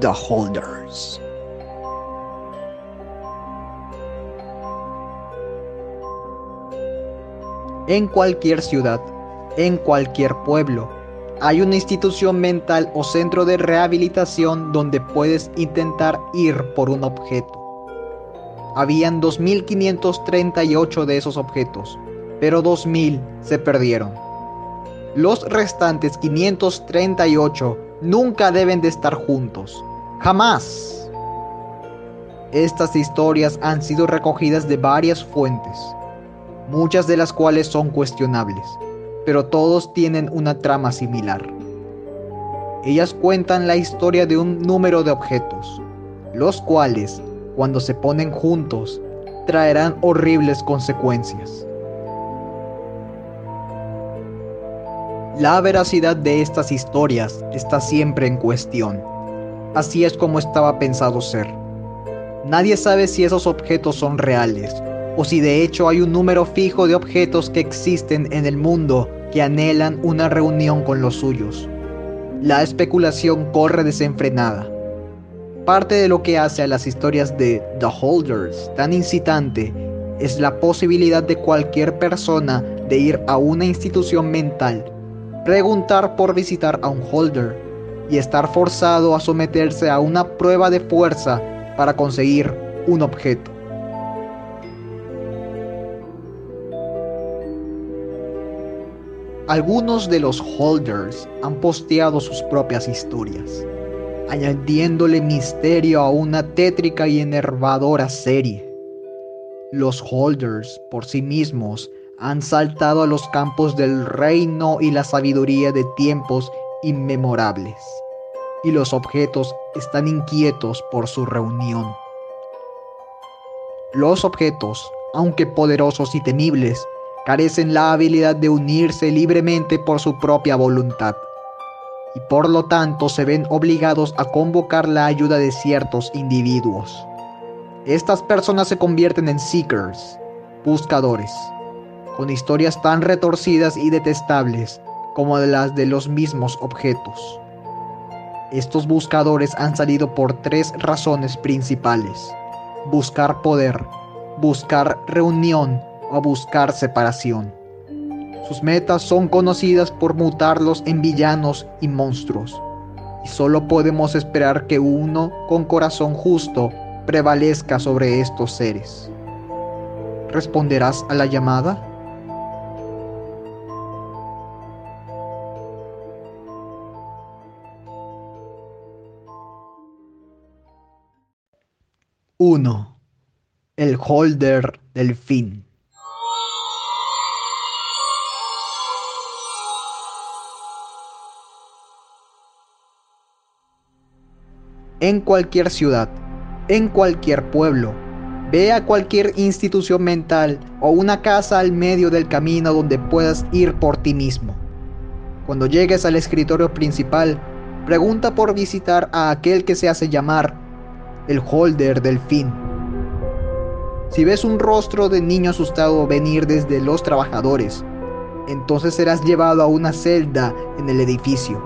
The Holders. En cualquier ciudad, en cualquier pueblo, hay una institución mental o centro de rehabilitación donde puedes intentar ir por un objeto. Habían 2.538 de esos objetos, pero 2.000 se perdieron. Los restantes 538 nunca deben de estar juntos. Jamás. Estas historias han sido recogidas de varias fuentes, muchas de las cuales son cuestionables, pero todos tienen una trama similar. Ellas cuentan la historia de un número de objetos, los cuales, cuando se ponen juntos, traerán horribles consecuencias. La veracidad de estas historias está siempre en cuestión. Así es como estaba pensado ser. Nadie sabe si esos objetos son reales o si de hecho hay un número fijo de objetos que existen en el mundo que anhelan una reunión con los suyos. La especulación corre desenfrenada. Parte de lo que hace a las historias de The Holders tan incitante es la posibilidad de cualquier persona de ir a una institución mental preguntar por visitar a un holder y estar forzado a someterse a una prueba de fuerza para conseguir un objeto. Algunos de los holders han posteado sus propias historias, añadiéndole misterio a una tétrica y enervadora serie. Los holders por sí mismos han saltado a los campos del reino y la sabiduría de tiempos inmemorables, y los objetos están inquietos por su reunión. Los objetos, aunque poderosos y temibles, carecen la habilidad de unirse libremente por su propia voluntad, y por lo tanto se ven obligados a convocar la ayuda de ciertos individuos. Estas personas se convierten en seekers, buscadores, con historias tan retorcidas y detestables como las de los mismos objetos. Estos buscadores han salido por tres razones principales. Buscar poder, buscar reunión o buscar separación. Sus metas son conocidas por mutarlos en villanos y monstruos. Y solo podemos esperar que uno con corazón justo prevalezca sobre estos seres. ¿Responderás a la llamada? 1. El holder del fin. En cualquier ciudad, en cualquier pueblo, ve a cualquier institución mental o una casa al medio del camino donde puedas ir por ti mismo. Cuando llegues al escritorio principal, pregunta por visitar a aquel que se hace llamar el holder del fin. Si ves un rostro de niño asustado venir desde los trabajadores, entonces serás llevado a una celda en el edificio.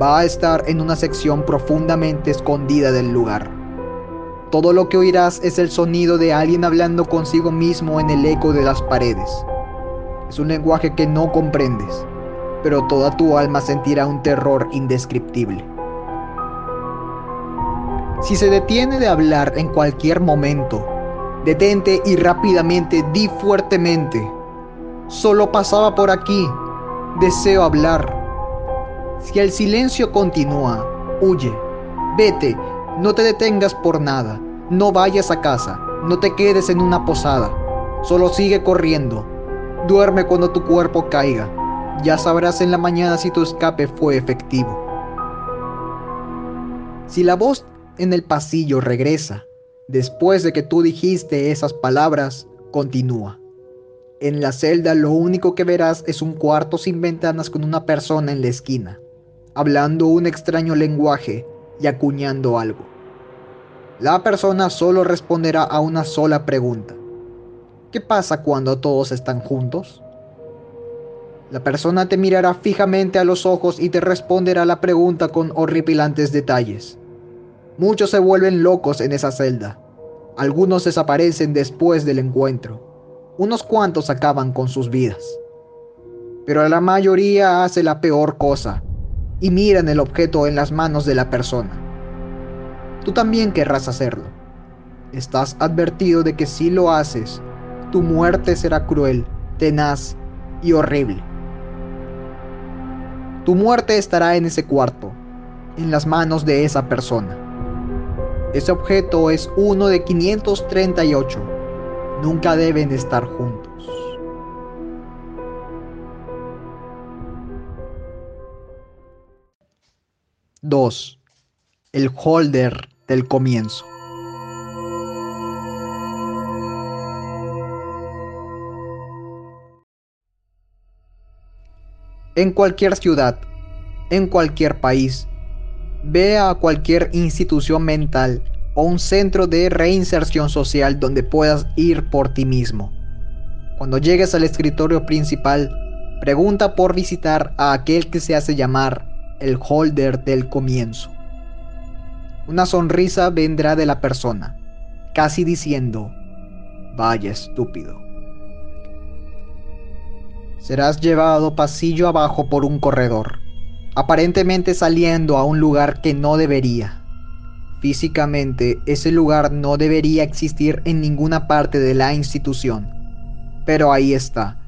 Va a estar en una sección profundamente escondida del lugar. Todo lo que oirás es el sonido de alguien hablando consigo mismo en el eco de las paredes. Es un lenguaje que no comprendes, pero toda tu alma sentirá un terror indescriptible. Si se detiene de hablar en cualquier momento, detente y rápidamente di fuertemente. Solo pasaba por aquí. Deseo hablar. Si el silencio continúa, huye. Vete. No te detengas por nada. No vayas a casa. No te quedes en una posada. Solo sigue corriendo. Duerme cuando tu cuerpo caiga. Ya sabrás en la mañana si tu escape fue efectivo. Si la voz en el pasillo regresa. Después de que tú dijiste esas palabras, continúa. En la celda lo único que verás es un cuarto sin ventanas con una persona en la esquina, hablando un extraño lenguaje y acuñando algo. La persona solo responderá a una sola pregunta. ¿Qué pasa cuando todos están juntos? La persona te mirará fijamente a los ojos y te responderá la pregunta con horripilantes detalles. Muchos se vuelven locos en esa celda. Algunos desaparecen después del encuentro. Unos cuantos acaban con sus vidas. Pero la mayoría hace la peor cosa y miran el objeto en las manos de la persona. Tú también querrás hacerlo. Estás advertido de que si lo haces, tu muerte será cruel, tenaz y horrible. Tu muerte estará en ese cuarto, en las manos de esa persona. Ese objeto es uno de 538. Nunca deben estar juntos. 2. El holder del comienzo. En cualquier ciudad, en cualquier país, ve a cualquier institución mental o un centro de reinserción social donde puedas ir por ti mismo. Cuando llegues al escritorio principal, pregunta por visitar a aquel que se hace llamar el holder del comienzo. Una sonrisa vendrá de la persona, casi diciendo, vaya estúpido. Serás llevado pasillo abajo por un corredor, aparentemente saliendo a un lugar que no debería. Físicamente, ese lugar no debería existir en ninguna parte de la institución, pero ahí está.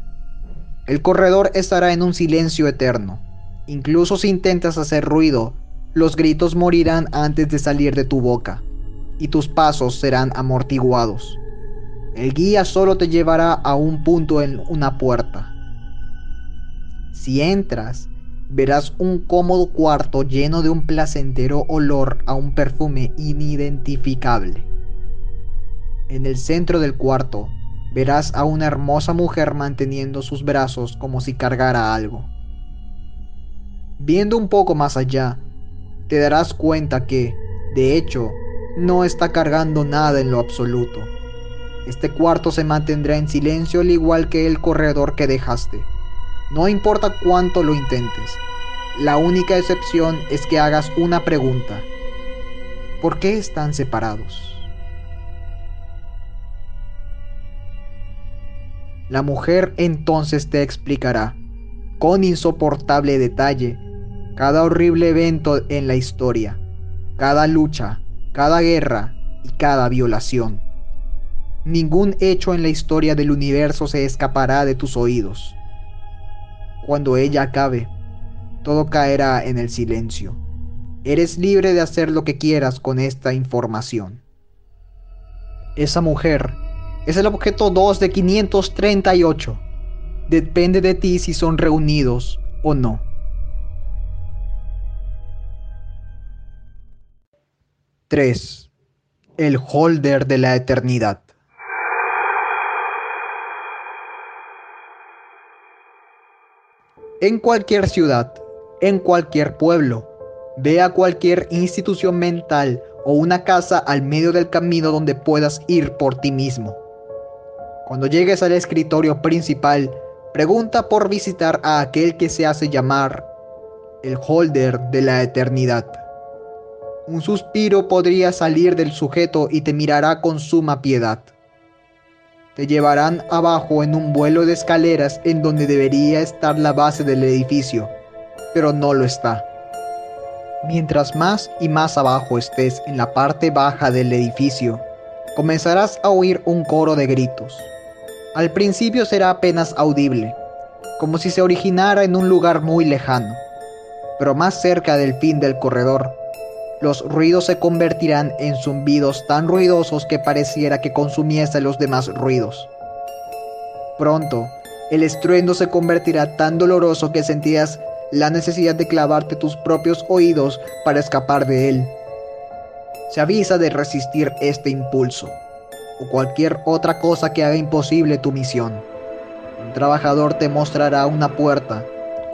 El corredor estará en un silencio eterno, Incluso si intentas hacer ruido, los gritos morirán antes de salir de tu boca, y tus pasos serán amortiguados. El guía solo te llevará a un punto en una puerta. Si entras, verás un cómodo cuarto lleno de un placentero olor a un perfume inidentificable. En el centro del cuarto, verás a una hermosa mujer manteniendo sus brazos como si cargara algo. Viendo un poco más allá, te darás cuenta que, de hecho, no está cargando nada en lo absoluto. Este cuarto se mantendrá en silencio al igual que el corredor que dejaste. No importa cuánto lo intentes. La única excepción es que hagas una pregunta. ¿Por qué están separados? La mujer entonces te explicará, con insoportable detalle, cada horrible evento en la historia, cada lucha, cada guerra y cada violación. Ningún hecho en la historia del universo se escapará de tus oídos. Cuando ella acabe, todo caerá en el silencio. Eres libre de hacer lo que quieras con esta información. Esa mujer es el objeto 2 de 538. Depende de ti si son reunidos o no. 3. El holder de la eternidad. En cualquier ciudad, en cualquier pueblo, ve a cualquier institución mental o una casa al medio del camino donde puedas ir por ti mismo. Cuando llegues al escritorio principal, pregunta por visitar a aquel que se hace llamar el holder de la eternidad. Un suspiro podría salir del sujeto y te mirará con suma piedad. Te llevarán abajo en un vuelo de escaleras en donde debería estar la base del edificio, pero no lo está. Mientras más y más abajo estés en la parte baja del edificio, comenzarás a oír un coro de gritos. Al principio será apenas audible, como si se originara en un lugar muy lejano, pero más cerca del fin del corredor los ruidos se convertirán en zumbidos tan ruidosos que pareciera que consumiese los demás ruidos. Pronto, el estruendo se convertirá tan doloroso que sentías la necesidad de clavarte tus propios oídos para escapar de él. Se avisa de resistir este impulso, o cualquier otra cosa que haga imposible tu misión. Un trabajador te mostrará una puerta,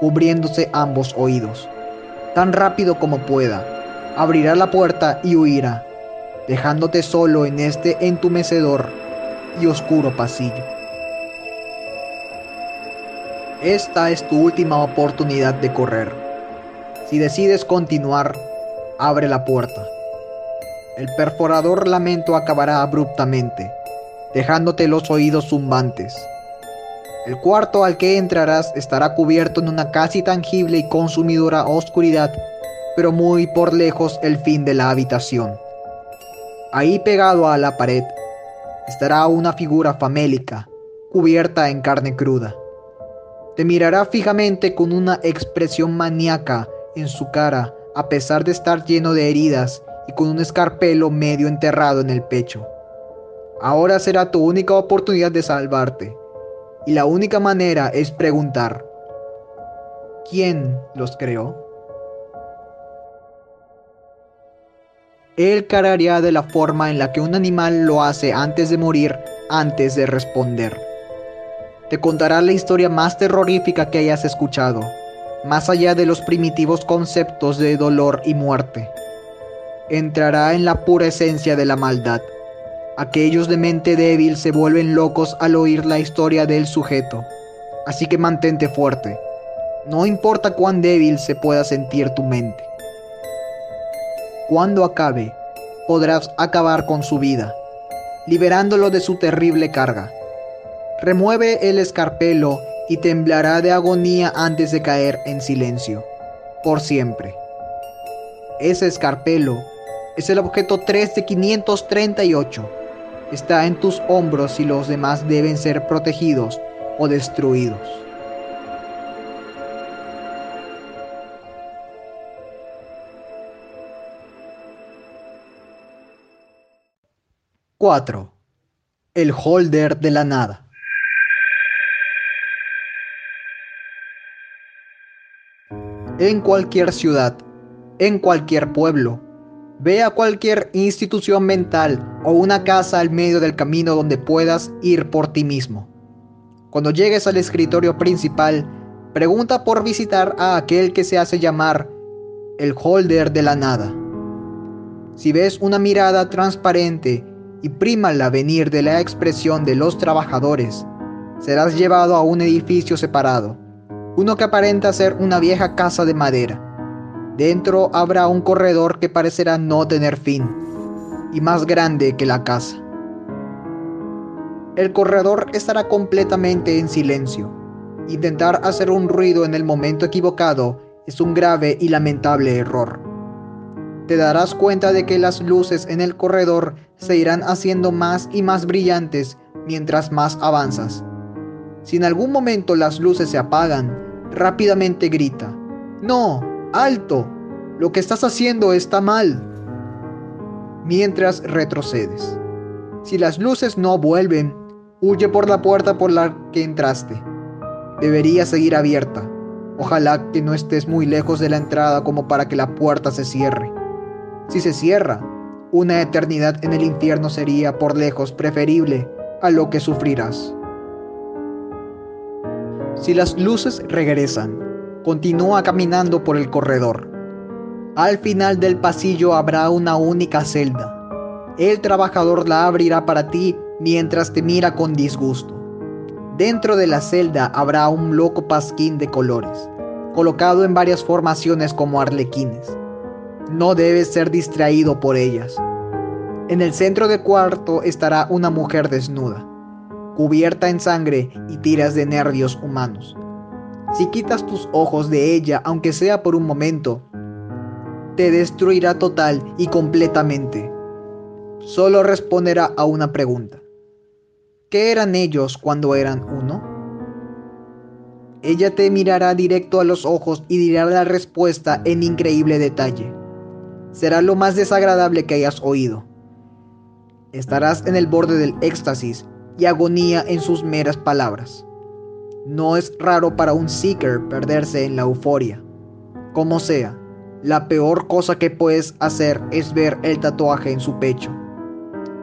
cubriéndose ambos oídos, tan rápido como pueda abrirá la puerta y huirá, dejándote solo en este entumecedor y oscuro pasillo. Esta es tu última oportunidad de correr. Si decides continuar, abre la puerta. El perforador lamento acabará abruptamente, dejándote los oídos zumbantes. El cuarto al que entrarás estará cubierto en una casi tangible y consumidora oscuridad, pero muy por lejos el fin de la habitación. Ahí pegado a la pared estará una figura famélica, cubierta en carne cruda. Te mirará fijamente con una expresión maníaca en su cara, a pesar de estar lleno de heridas y con un escarpelo medio enterrado en el pecho. Ahora será tu única oportunidad de salvarte, y la única manera es preguntar, ¿quién los creó? Él cararía de la forma en la que un animal lo hace antes de morir, antes de responder. Te contará la historia más terrorífica que hayas escuchado, más allá de los primitivos conceptos de dolor y muerte entrará en la pura esencia de la maldad. Aquellos de mente débil se vuelven locos al oír la historia del sujeto. Así que mantente fuerte. No importa cuán débil se pueda sentir tu mente. Cuando acabe, podrás acabar con su vida, liberándolo de su terrible carga. Remueve el escarpelo y temblará de agonía antes de caer en silencio, por siempre. Ese escarpelo es el objeto 3 de 538. Está en tus hombros y los demás deben ser protegidos o destruidos. ¡4! El holder de la nada. En cualquier ciudad, en cualquier pueblo, Ve a cualquier institución mental o una casa al medio del camino donde puedas ir por ti mismo. Cuando llegues al escritorio principal, pregunta por visitar a aquel que se hace llamar el holder de la nada. Si ves una mirada transparente y prima el venir de la expresión de los trabajadores, serás llevado a un edificio separado, uno que aparenta ser una vieja casa de madera Dentro habrá un corredor que parecerá no tener fin, y más grande que la casa. El corredor estará completamente en silencio. Intentar hacer un ruido en el momento equivocado es un grave y lamentable error. Te darás cuenta de que las luces en el corredor se irán haciendo más y más brillantes mientras más avanzas. Si en algún momento las luces se apagan, rápidamente grita, ¡No! ¡Alto! Lo que estás haciendo está mal. Mientras retrocedes. Si las luces no vuelven, huye por la puerta por la que entraste. Debería seguir abierta. Ojalá que no estés muy lejos de la entrada como para que la puerta se cierre. Si se cierra, una eternidad en el infierno sería por lejos preferible a lo que sufrirás. Si las luces regresan, Continúa caminando por el corredor. Al final del pasillo habrá una única celda. El trabajador la abrirá para ti mientras te mira con disgusto. Dentro de la celda habrá un loco pasquín de colores, colocado en varias formaciones como arlequines. No debes ser distraído por ellas. En el centro del cuarto estará una mujer desnuda, cubierta en sangre y tiras de nervios humanos. Si quitas tus ojos de ella, aunque sea por un momento, te destruirá total y completamente. Solo responderá a una pregunta. ¿Qué eran ellos cuando eran uno? Ella te mirará directo a los ojos y dirá la respuesta en increíble detalle. Será lo más desagradable que hayas oído. Estarás en el borde del éxtasis y agonía en sus meras palabras. No es raro para un seeker perderse en la euforia. Como sea, la peor cosa que puedes hacer es ver el tatuaje en su pecho.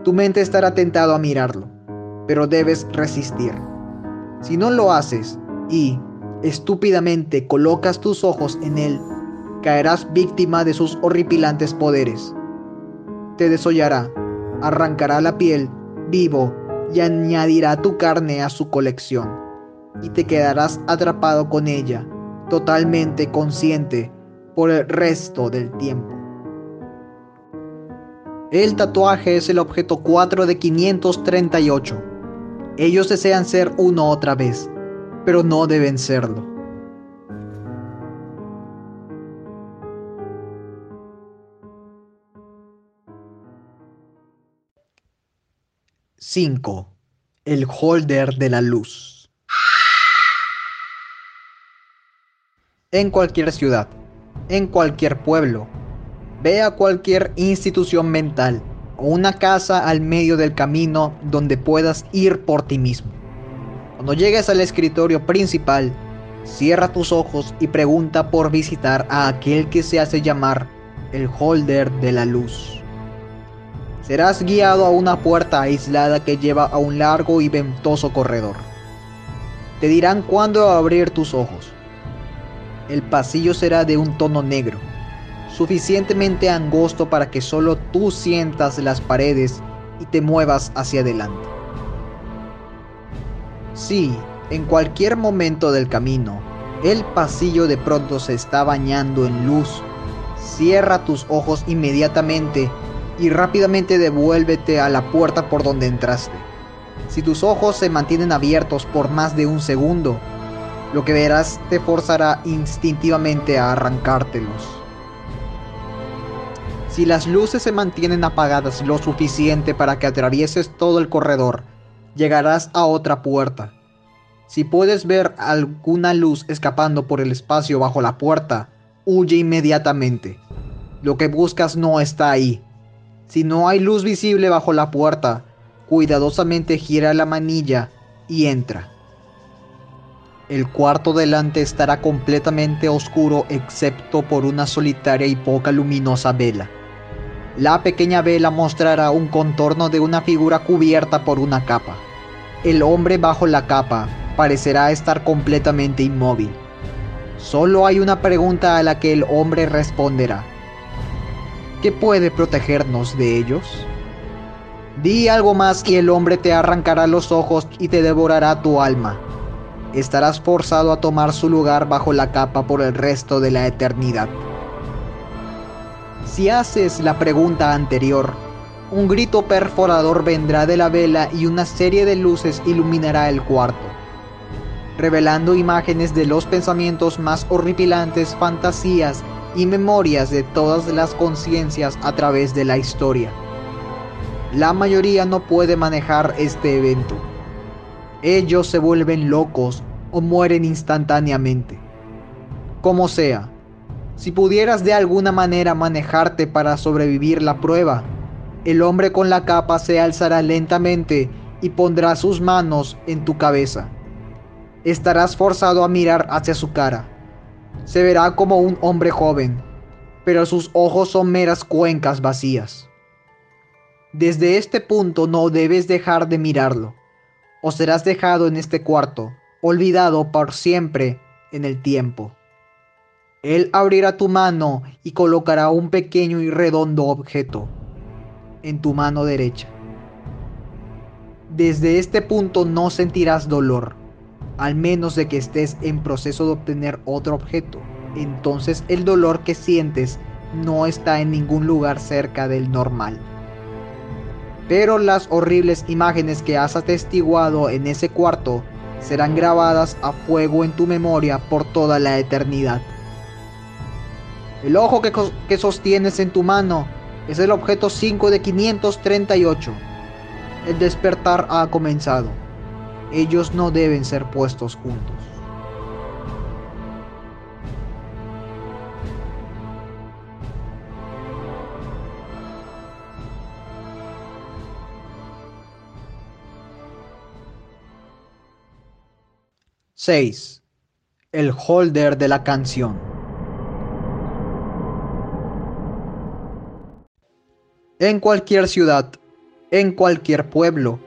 Tu mente estará tentado a mirarlo, pero debes resistir. Si no lo haces y, estúpidamente, colocas tus ojos en él, caerás víctima de sus horripilantes poderes. Te desollará, arrancará la piel, vivo, y añadirá tu carne a su colección y te quedarás atrapado con ella, totalmente consciente por el resto del tiempo. El tatuaje es el objeto 4 de 538. Ellos desean ser uno otra vez, pero no deben serlo. 5. El holder de la luz. En cualquier ciudad, en cualquier pueblo, ve a cualquier institución mental o una casa al medio del camino donde puedas ir por ti mismo. Cuando llegues al escritorio principal, cierra tus ojos y pregunta por visitar a aquel que se hace llamar el holder de la luz. Serás guiado a una puerta aislada que lleva a un largo y ventoso corredor. Te dirán cuándo abrir tus ojos. El pasillo será de un tono negro, suficientemente angosto para que solo tú sientas las paredes y te muevas hacia adelante. Si, en cualquier momento del camino, el pasillo de pronto se está bañando en luz, cierra tus ojos inmediatamente y rápidamente devuélvete a la puerta por donde entraste. Si tus ojos se mantienen abiertos por más de un segundo, lo que verás te forzará instintivamente a arrancártelos. Si las luces se mantienen apagadas lo suficiente para que atravieses todo el corredor, llegarás a otra puerta. Si puedes ver alguna luz escapando por el espacio bajo la puerta, huye inmediatamente. Lo que buscas no está ahí, si no hay luz visible bajo la puerta, cuidadosamente gira la manilla y entra. El cuarto delante estará completamente oscuro excepto por una solitaria y poca luminosa vela. La pequeña vela mostrará un contorno de una figura cubierta por una capa. El hombre bajo la capa parecerá estar completamente inmóvil. Solo hay una pregunta a la que el hombre responderá. ¿Qué puede protegernos de ellos? Di algo más y el hombre te arrancará los ojos y te devorará tu alma. Estarás forzado a tomar su lugar bajo la capa por el resto de la eternidad. Si haces la pregunta anterior, un grito perforador vendrá de la vela y una serie de luces iluminará el cuarto, revelando imágenes de los pensamientos más horripilantes, fantasías y memorias de todas las conciencias a través de la historia. La mayoría no puede manejar este evento. Ellos se vuelven locos o mueren instantáneamente. Como sea, si pudieras de alguna manera manejarte para sobrevivir la prueba, el hombre con la capa se alzará lentamente y pondrá sus manos en tu cabeza. Estarás forzado a mirar hacia su cara se verá como un hombre joven, pero sus ojos son meras cuencas vacías. Desde este punto no debes dejar de mirarlo, o serás dejado en este cuarto, olvidado por siempre en el tiempo. Él abrirá tu mano y colocará un pequeño y redondo objeto en tu mano derecha. Desde este punto no sentirás dolor al menos de que estés en proceso de obtener otro objeto. Entonces el dolor que sientes no está en ningún lugar cerca del normal. Pero las horribles imágenes que has atestiguado en ese cuarto serán grabadas a fuego en tu memoria por toda la eternidad. El ojo que, sostienes en tu mano es el objeto 5 de 538. El despertar ha comenzado ellos no deben ser puestos juntos. ¡6! El holder de la canción. En cualquier ciudad, en cualquier pueblo,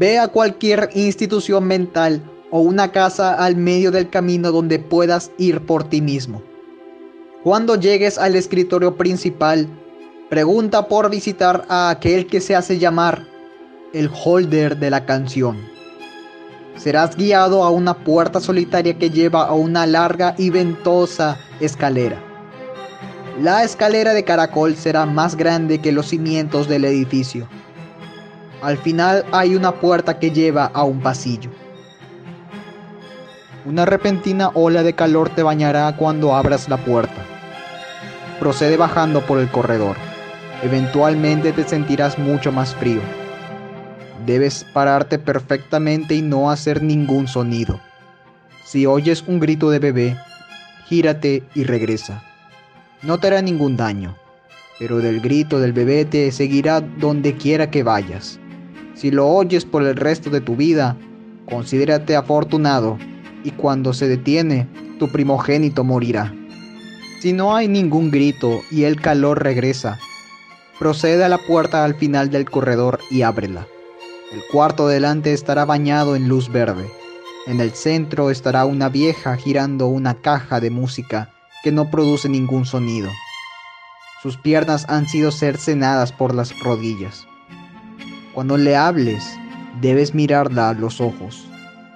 Ve a cualquier institución mental o una casa al medio del camino donde puedas ir por ti mismo. Cuando llegues al escritorio principal, pregunta por visitar a aquel que se hace llamar el holder de la canción. serás guiado a una puerta solitaria que lleva a una larga y ventosa escalera. La escalera de caracol será más grande que los cimientos del edificio. Al final hay una puerta que lleva a un pasillo. Una repentina ola de calor te bañará cuando abras la puerta. Procede bajando por el corredor. Eventualmente te sentirás mucho más frío. Debes pararte perfectamente y no hacer ningún sonido. Si oyes un grito de bebé, gírate y regresa. No te hará ningún daño, pero del grito del bebé te seguirá donde quiera que vayas. Si lo oyes por el resto de tu vida, considérate afortunado y cuando se detiene, tu primogénito morirá. Si no hay ningún grito y el calor regresa, procede a la puerta al final del corredor y ábrela. El cuarto delante estará bañado en luz verde. En el centro estará una vieja girando una caja de música que no produce ningún sonido. Sus piernas han sido cercenadas por las rodillas. Cuando le hables, debes mirarla a los ojos.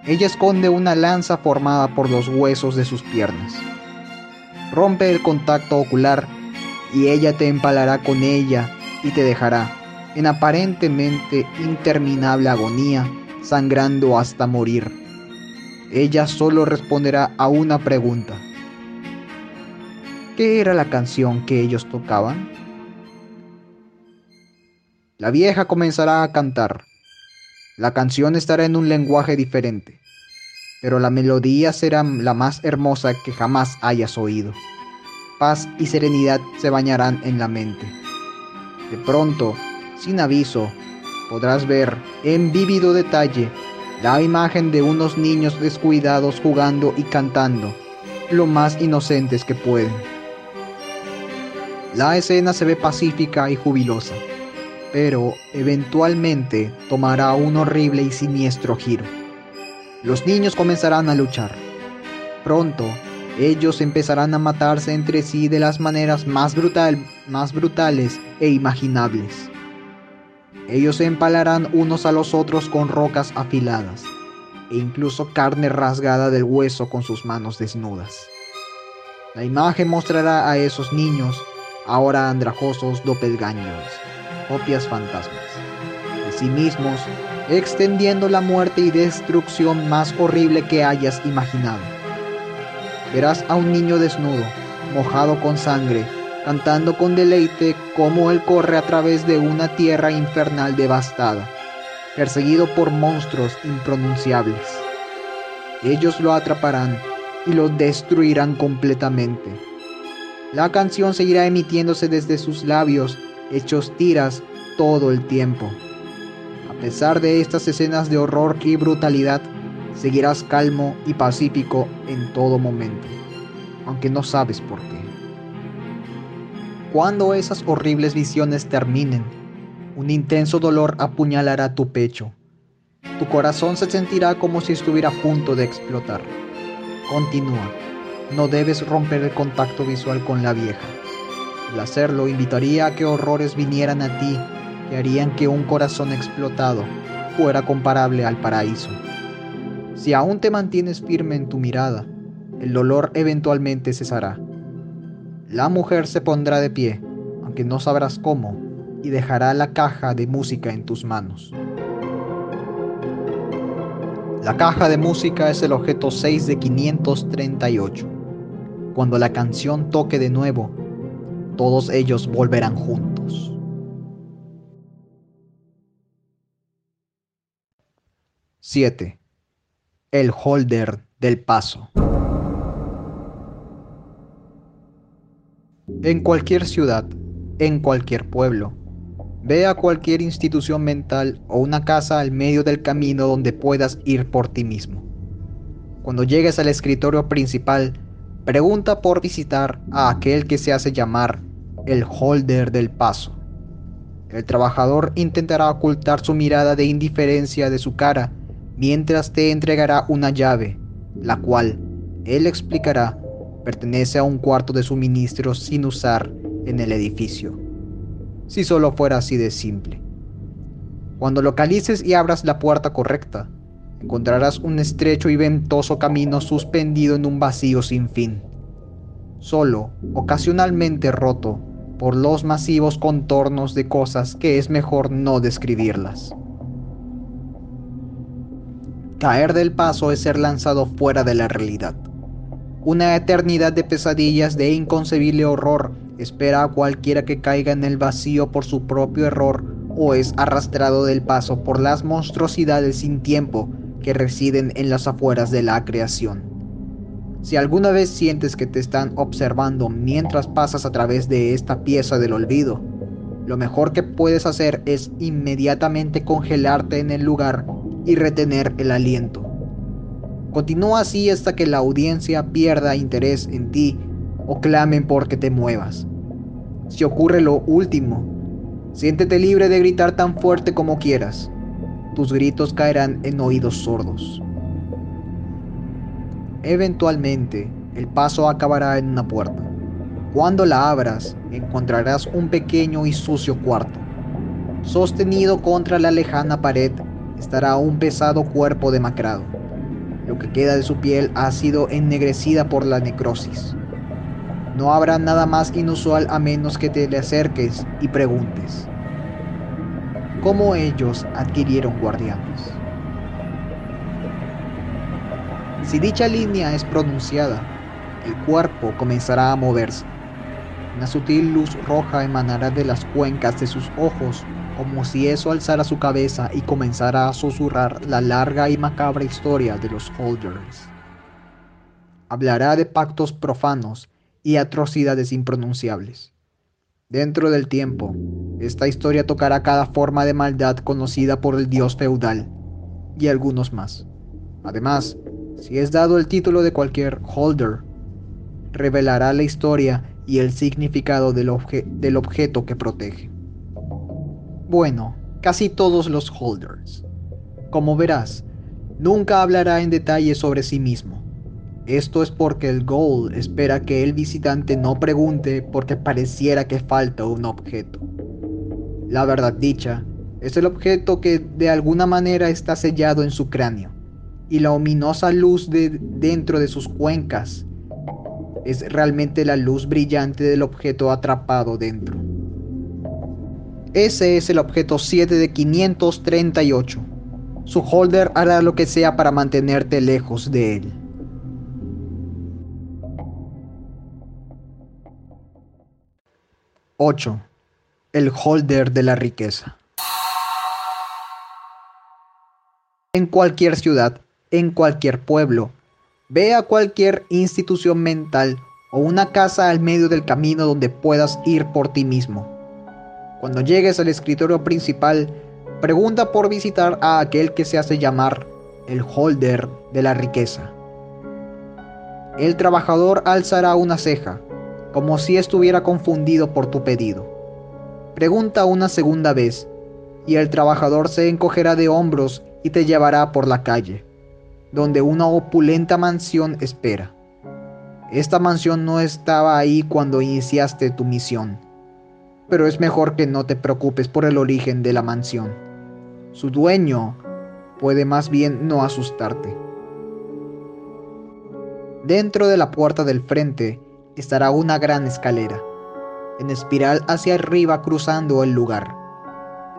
Ella esconde una lanza formada por los huesos de sus piernas. Rompe el contacto ocular y ella te empalará con ella y te dejará en aparentemente interminable agonía, sangrando hasta morir. Ella solo responderá a una pregunta. ¿Qué era la canción que ellos tocaban? La vieja comenzará a cantar. La canción estará en un lenguaje diferente, pero la melodía será la más hermosa que jamás hayas oído. Paz y serenidad se bañarán en la mente. De pronto, sin aviso, podrás ver en vívido detalle la imagen de unos niños descuidados jugando y cantando, lo más inocentes que pueden. La escena se ve pacífica y jubilosa, pero eventualmente tomará un horrible y siniestro giro. Los niños comenzarán a luchar. Pronto, ellos empezarán a matarse entre sí de las maneras más, brutal, más brutales e imaginables. Ellos se empalarán unos a los otros con rocas afiladas e incluso carne rasgada del hueso con sus manos desnudas. La imagen mostrará a esos niños, ahora andrajosos doppelgangers, copias fantasmas, de sí mismos, extendiendo la muerte y destrucción más horrible que hayas imaginado. Verás a un niño desnudo, mojado con sangre, cantando con deleite cómo él corre a través de una tierra infernal devastada, perseguido por monstruos impronunciables. Ellos lo atraparán y lo destruirán completamente. La canción seguirá emitiéndose desde sus labios, hechos tiras, todo el tiempo. A pesar de estas escenas de horror y brutalidad, seguirás calmo y pacífico en todo momento, aunque no sabes por qué. Cuando esas horribles visiones terminen, un intenso dolor apuñalará tu pecho. Tu corazón se sentirá como si estuviera a punto de explotar. Continúa. No debes romper el contacto visual con la vieja. Al hacerlo invitaría a que horrores vinieran a ti que harían que un corazón explotado fuera comparable al paraíso. Si aún te mantienes firme en tu mirada, el dolor eventualmente cesará. La mujer se pondrá de pie, aunque no sabrás cómo, y dejará la caja de música en tus manos. La caja de música es el objeto 6 de 538. Cuando la canción toque de nuevo, todos ellos volverán juntos. 7. El holder del paso. En cualquier ciudad, en cualquier pueblo, ve a cualquier institución mental o una casa al medio del camino donde puedas ir por ti mismo. Cuando llegues al escritorio principal, pregunta por visitar a aquel que se hace llamar el holder del paso. El trabajador intentará ocultar su mirada de indiferencia de su cara mientras te entregará una llave, la cual él explicará pertenece a un cuarto de suministro sin usar en el edificio. Si solo fuera así de simple. Cuando localices y abras la puerta correcta, encontrarás un estrecho y ventoso camino suspendido en un vacío sin fin, solo, ocasionalmente roto por los masivos contornos de cosas que es mejor no describirlas. Caer del paso es ser lanzado fuera de la realidad. Una eternidad de pesadillas de inconcebible horror espera a cualquiera que caiga en el vacío por su propio error o es arrastrado del paso por las monstruosidades sin tiempo que residen en las afueras de la creación. Si alguna vez sientes que te están observando mientras pasas a través de esta pieza del olvido, lo mejor que puedes hacer es inmediatamente congelarte en el lugar y retener el aliento. Continúa así hasta que la audiencia pierda interés en ti o clamen porque te muevas. Si ocurre lo último, siéntete libre de gritar tan fuerte como quieras tus gritos caerán en oídos sordos. Eventualmente, el paso acabará en una puerta. Cuando la abras, encontrarás un pequeño y sucio cuarto. Sostenido contra la lejana pared estará un pesado cuerpo demacrado. Lo que queda de su piel ha sido ennegrecida por la necrosis. No habrá nada más inusual a menos que te le acerques y preguntes cómo ellos adquirieron guardianes. Si dicha línea es pronunciada, el cuerpo comenzará a moverse. Una sutil luz roja emanará de las cuencas de sus ojos, como si eso alzara su cabeza y comenzara a susurrar la larga y macabra historia de los Holders. Hablará de pactos profanos y atrocidades impronunciables. Dentro del tiempo, esta historia tocará cada forma de maldad conocida por el dios feudal y algunos más. Además, si es dado el título de cualquier holder, revelará la historia y el significado del, objeto que protege. Bueno, casi todos los holders. Como verás, nunca hablará en detalle sobre sí mismo. Esto es porque el Goal espera que el visitante no pregunte porque pareciera que falta un objeto. La verdad dicha es el objeto que de alguna manera está sellado en su cráneo y la ominosa luz de dentro de sus cuencas es realmente la luz brillante del objeto atrapado dentro. Ese es el objeto 7 de 538. Su holder hará lo que sea para mantenerte lejos de él. 8. El holder de la riqueza. En cualquier ciudad, en cualquier pueblo, ve a cualquier institución mental o una casa al medio del camino donde puedas ir por ti mismo. Cuando llegues al escritorio principal, pregunta por visitar a aquel que se hace llamar el holder de la riqueza. El trabajador alzará una ceja como si estuviera confundido por tu pedido. Pregunta una segunda vez, y el trabajador se encogerá de hombros y te llevará por la calle, donde una opulenta mansión espera. Esta mansión no estaba ahí cuando iniciaste tu misión, pero es mejor que no te preocupes por el origen de la mansión. Su dueño puede más bien no asustarte. Dentro de la puerta del frente estará una gran escalera, en espiral hacia arriba cruzando el lugar.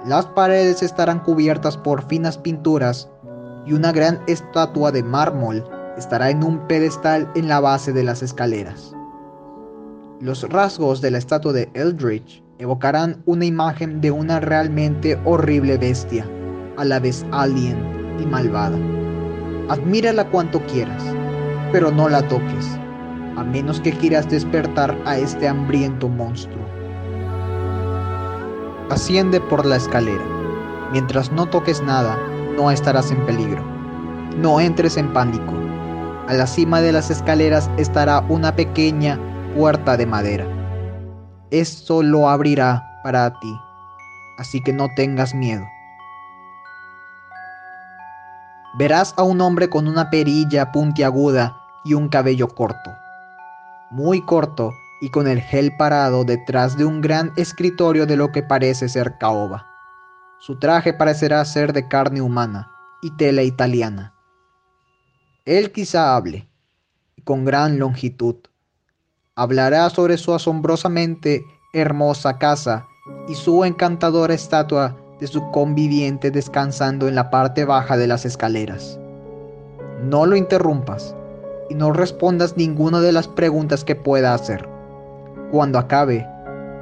Las paredes estarán cubiertas por finas pinturas y una gran estatua de mármol estará en un pedestal en la base de las escaleras. Los rasgos de la estatua de Eldritch evocarán una imagen de una realmente horrible bestia, a la vez alien y malvada. Admírala cuanto quieras, pero no la toques a menos que quieras despertar a este hambriento monstruo. Asciende por la escalera. Mientras no toques nada, no estarás en peligro. No entres en pánico. A la cima de las escaleras estará una pequeña puerta de madera. Esto lo abrirá para ti, así que no tengas miedo. Verás a un hombre con una perilla puntiaguda y un cabello corto muy corto y con el gel parado detrás de un gran escritorio de lo que parece ser caoba. Su traje parecerá ser de carne humana y tela italiana, Él quizá hable, con gran longitud. Hablará sobre su asombrosamente hermosa casa y su encantadora estatua de su conviviente descansando en la parte baja de las escaleras. No lo interrumpas y no respondas ninguna de las preguntas que pueda hacer. Cuando acabe,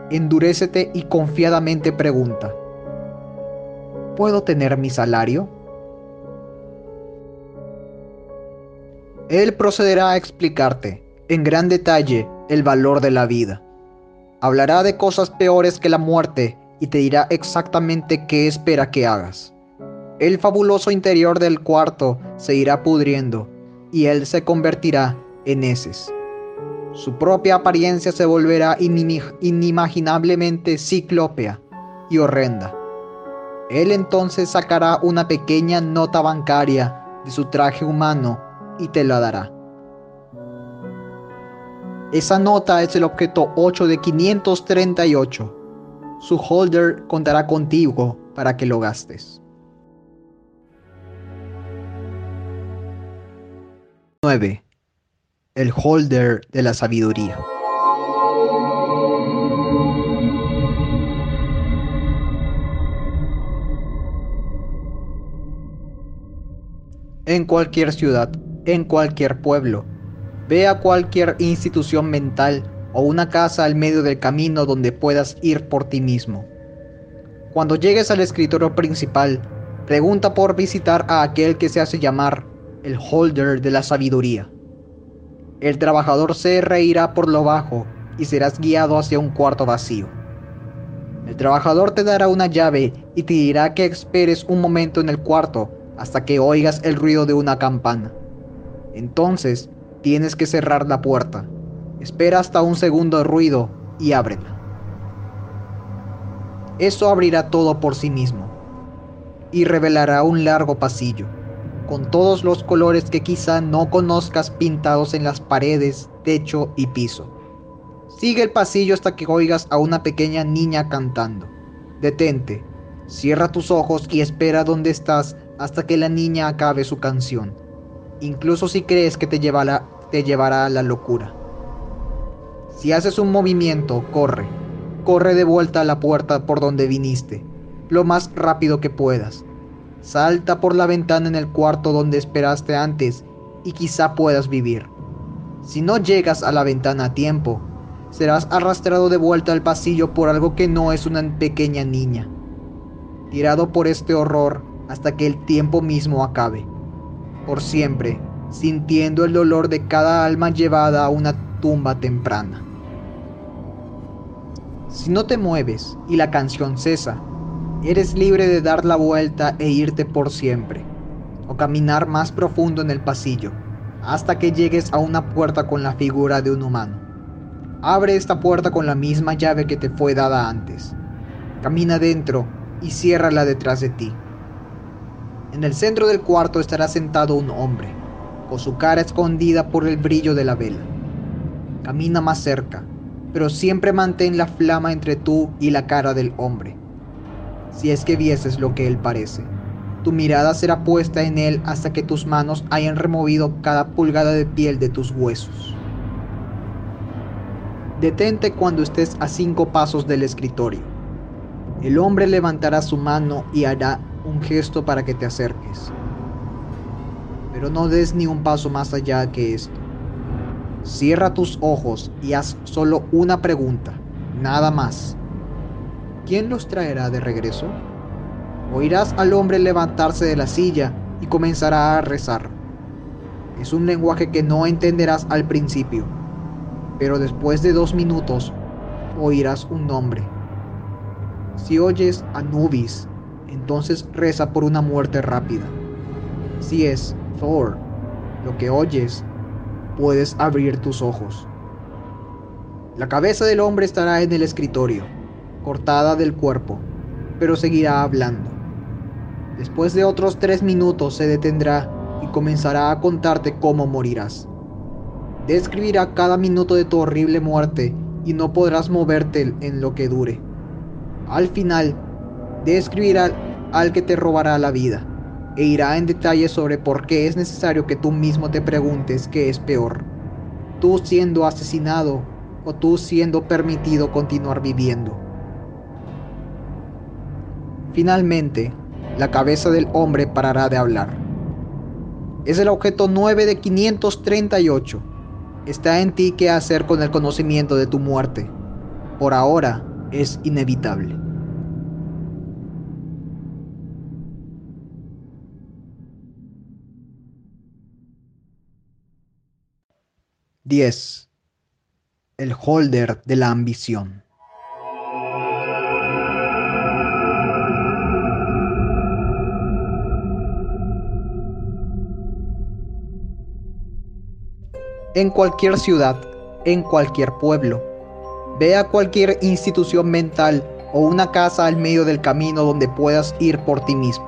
endurécete y confiadamente pregunta, ¿puedo tener mi salario? Él procederá a explicarte en gran detalle el valor de la vida. Hablará de cosas peores que la muerte y te dirá exactamente qué espera que hagas. El fabuloso interior del cuarto se irá pudriendo y él se convertirá en heces. Su propia apariencia se volverá inimaginablemente ciclópea y horrenda. Él entonces sacará una pequeña nota bancaria de su traje humano y te la dará. Esa nota es el objeto 8 de 538. Su holder contará contigo para que lo gastes. 9. El holder de la sabiduría. En cualquier ciudad, en cualquier pueblo, ve a cualquier institución mental o una casa al medio del camino donde puedas ir por ti mismo. Cuando llegues al escritorio principal, pregunta por visitar a aquel que se hace llamar el holder de la sabiduría. El trabajador se reirá por lo bajo y serás guiado hacia un cuarto vacío. El trabajador te dará una llave y te dirá que esperes un momento en el cuarto hasta que oigas el ruido de una campana. Entonces tienes que cerrar la puerta. Espera hasta un segundo ruido y ábrela. Eso abrirá todo por sí mismo y revelará un largo pasillo con todos los colores que quizá no conozcas pintados en las paredes, techo y piso. Sigue el pasillo hasta que oigas a una pequeña niña cantando. Detente, cierra tus ojos y espera donde estás hasta que la niña acabe su canción, incluso si crees que te llevará, te llevará a la locura. Si haces un movimiento, corre, corre de vuelta a la puerta por donde viniste, lo más rápido que puedas Salta por la ventana en el cuarto donde esperaste antes y quizá puedas vivir. Si no llegas a la ventana a tiempo, serás arrastrado de vuelta al pasillo por algo que no es una pequeña niña, tirado por este horror hasta que el tiempo mismo acabe, por siempre, sintiendo el dolor de cada alma llevada a una tumba temprana. Si no te mueves y la canción cesa, Eres libre de dar la vuelta e irte por siempre, o caminar más profundo en el pasillo, hasta que llegues a una puerta con la figura de un humano. Abre esta puerta con la misma llave que te fue dada antes. Camina dentro y ciérrala detrás de ti. En el centro del cuarto estará sentado un hombre, con su cara escondida por el brillo de la vela. Camina más cerca, pero siempre mantén la flama entre tú y la cara del hombre si es que vieses lo que él parece. Tu mirada será puesta en él hasta que tus manos hayan removido cada pulgada de piel de tus huesos. Detente cuando estés a cinco pasos del escritorio. El hombre levantará su mano y hará un gesto para que te acerques. Pero no des ni un paso más allá que esto. Cierra tus ojos y haz solo una pregunta, nada más. ¿Quién los traerá de regreso? Oirás al hombre levantarse de la silla y comenzará a rezar. Es un lenguaje que no entenderás al principio, pero después de dos minutos oirás un nombre. Si oyes Anubis, entonces reza por una muerte rápida. Si es Thor, lo que oyes, puedes abrir tus ojos. La cabeza del hombre estará en el escritorio cortada del cuerpo, pero seguirá hablando. Después de otros tres minutos se detendrá y comenzará a contarte cómo morirás. Describirá cada minuto de tu horrible muerte y no podrás moverte en lo que dure. Al final, describirá al que te robará la vida e irá en detalle sobre por qué es necesario que tú mismo te preguntes qué es peor, tú siendo asesinado o tú siendo permitido continuar viviendo. Finalmente, la cabeza del hombre parará de hablar. Es el objeto 9 de 538. Está en ti qué hacer con el conocimiento de tu muerte. Por ahora es inevitable. 10. El holder de la ambición. En cualquier ciudad, en cualquier pueblo, ve a cualquier institución mental o una casa al medio del camino donde puedas ir por ti mismo.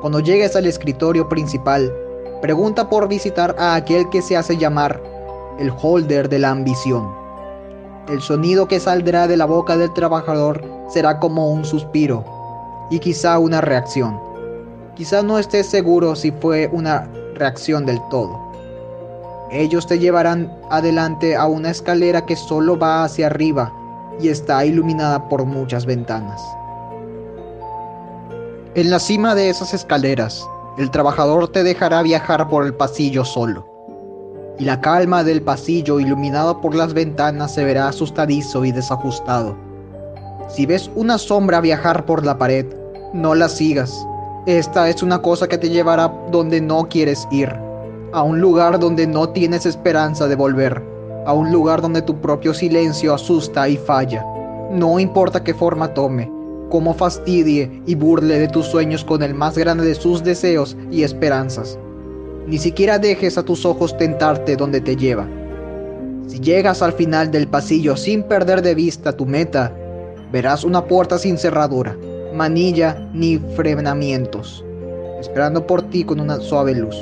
Cuando llegues al escritorio principal, pregunta por visitar a aquel que se hace llamar el holder de la ambición. El sonido que saldrá de la boca del trabajador será como un suspiro y quizá una reacción. Quizá no estés seguro si fue una reacción del todo. Ellos te llevarán adelante a una escalera que solo va hacia arriba y está iluminada por muchas ventanas. En la cima de esas escaleras el trabajador te dejará viajar por el pasillo solo. Y la calma del pasillo iluminado por las ventanas se verá asustadizo y desajustado. Si ves una sombra viajar por la pared, no la sigas. Esta es una cosa que te llevará donde no quieres ir, a un lugar donde no tienes esperanza de volver, a un lugar donde tu propio silencio asusta y falla. No importa qué forma tome, cómo fastidie y burle de tus sueños con el más grande de sus deseos y esperanzas. Ni siquiera dejes a tus ojos tentarte donde te lleva. Si llegas al final del pasillo sin perder de vista tu meta, verás una puerta sin cerradura, manilla ni frenamientos, esperando por ti con una suave luz.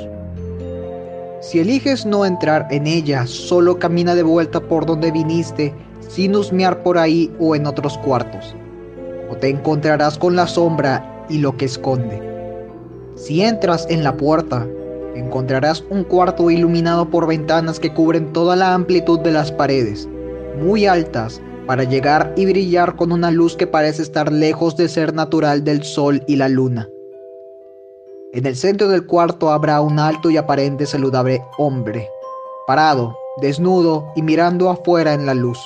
Si eliges no entrar en ella, solo camina de vuelta por donde viniste, sin husmear por ahí o en otros cuartos o te encontrarás con la sombra y lo que esconde. Si entras en la puerta, encontrarás un cuarto iluminado por ventanas que cubren toda la amplitud de las paredes, muy altas, para llegar y brillar con una luz que parece estar lejos de ser natural del sol y la luna. En el centro del cuarto habrá un alto y aparente saludable hombre, parado, desnudo y mirando afuera en la luz.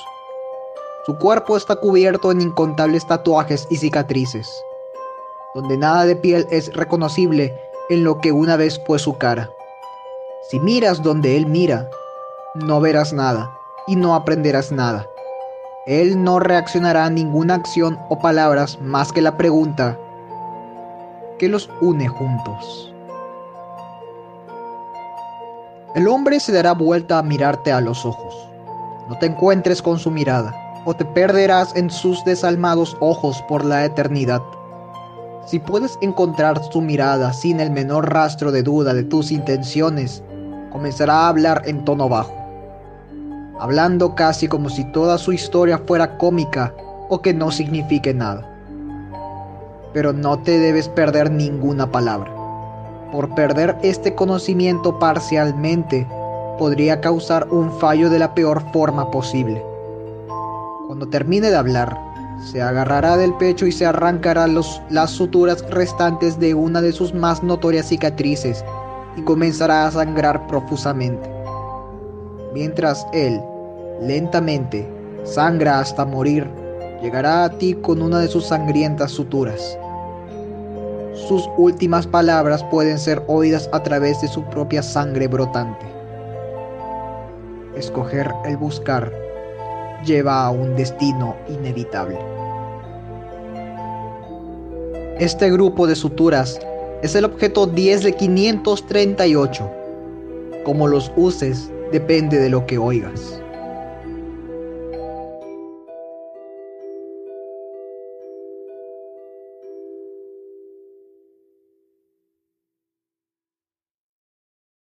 Su cuerpo está cubierto en incontables tatuajes y cicatrices, donde nada de piel es reconocible en lo que una vez fue su cara. Si miras donde él mira, no verás nada y no aprenderás nada. Él no reaccionará a ninguna acción o palabras más que la pregunta que los une juntos. El hombre se dará vuelta a mirarte a los ojos. No te encuentres con su mirada o te perderás en sus desalmados ojos por la eternidad. Si puedes encontrar su mirada sin el menor rastro de duda de tus intenciones, comenzará a hablar en tono bajo, hablando casi como si toda su historia fuera cómica o que no signifique nada. Pero no te debes perder ninguna palabra. Por perder este conocimiento parcialmente, podría causar un fallo de la peor forma posible. Cuando termine de hablar, se agarrará del pecho y se arrancará las suturas restantes de una de sus más notorias cicatrices y comenzará a sangrar profusamente. Mientras él, lentamente, sangra hasta morir, llegará a ti con una de sus sangrientas suturas. Sus últimas palabras pueden ser oídas a través de su propia sangre brotante. Escoger el buscar lleva a un destino inevitable. Este grupo de suturas es el objeto 10 de 538. Como los uses depende de lo que oigas.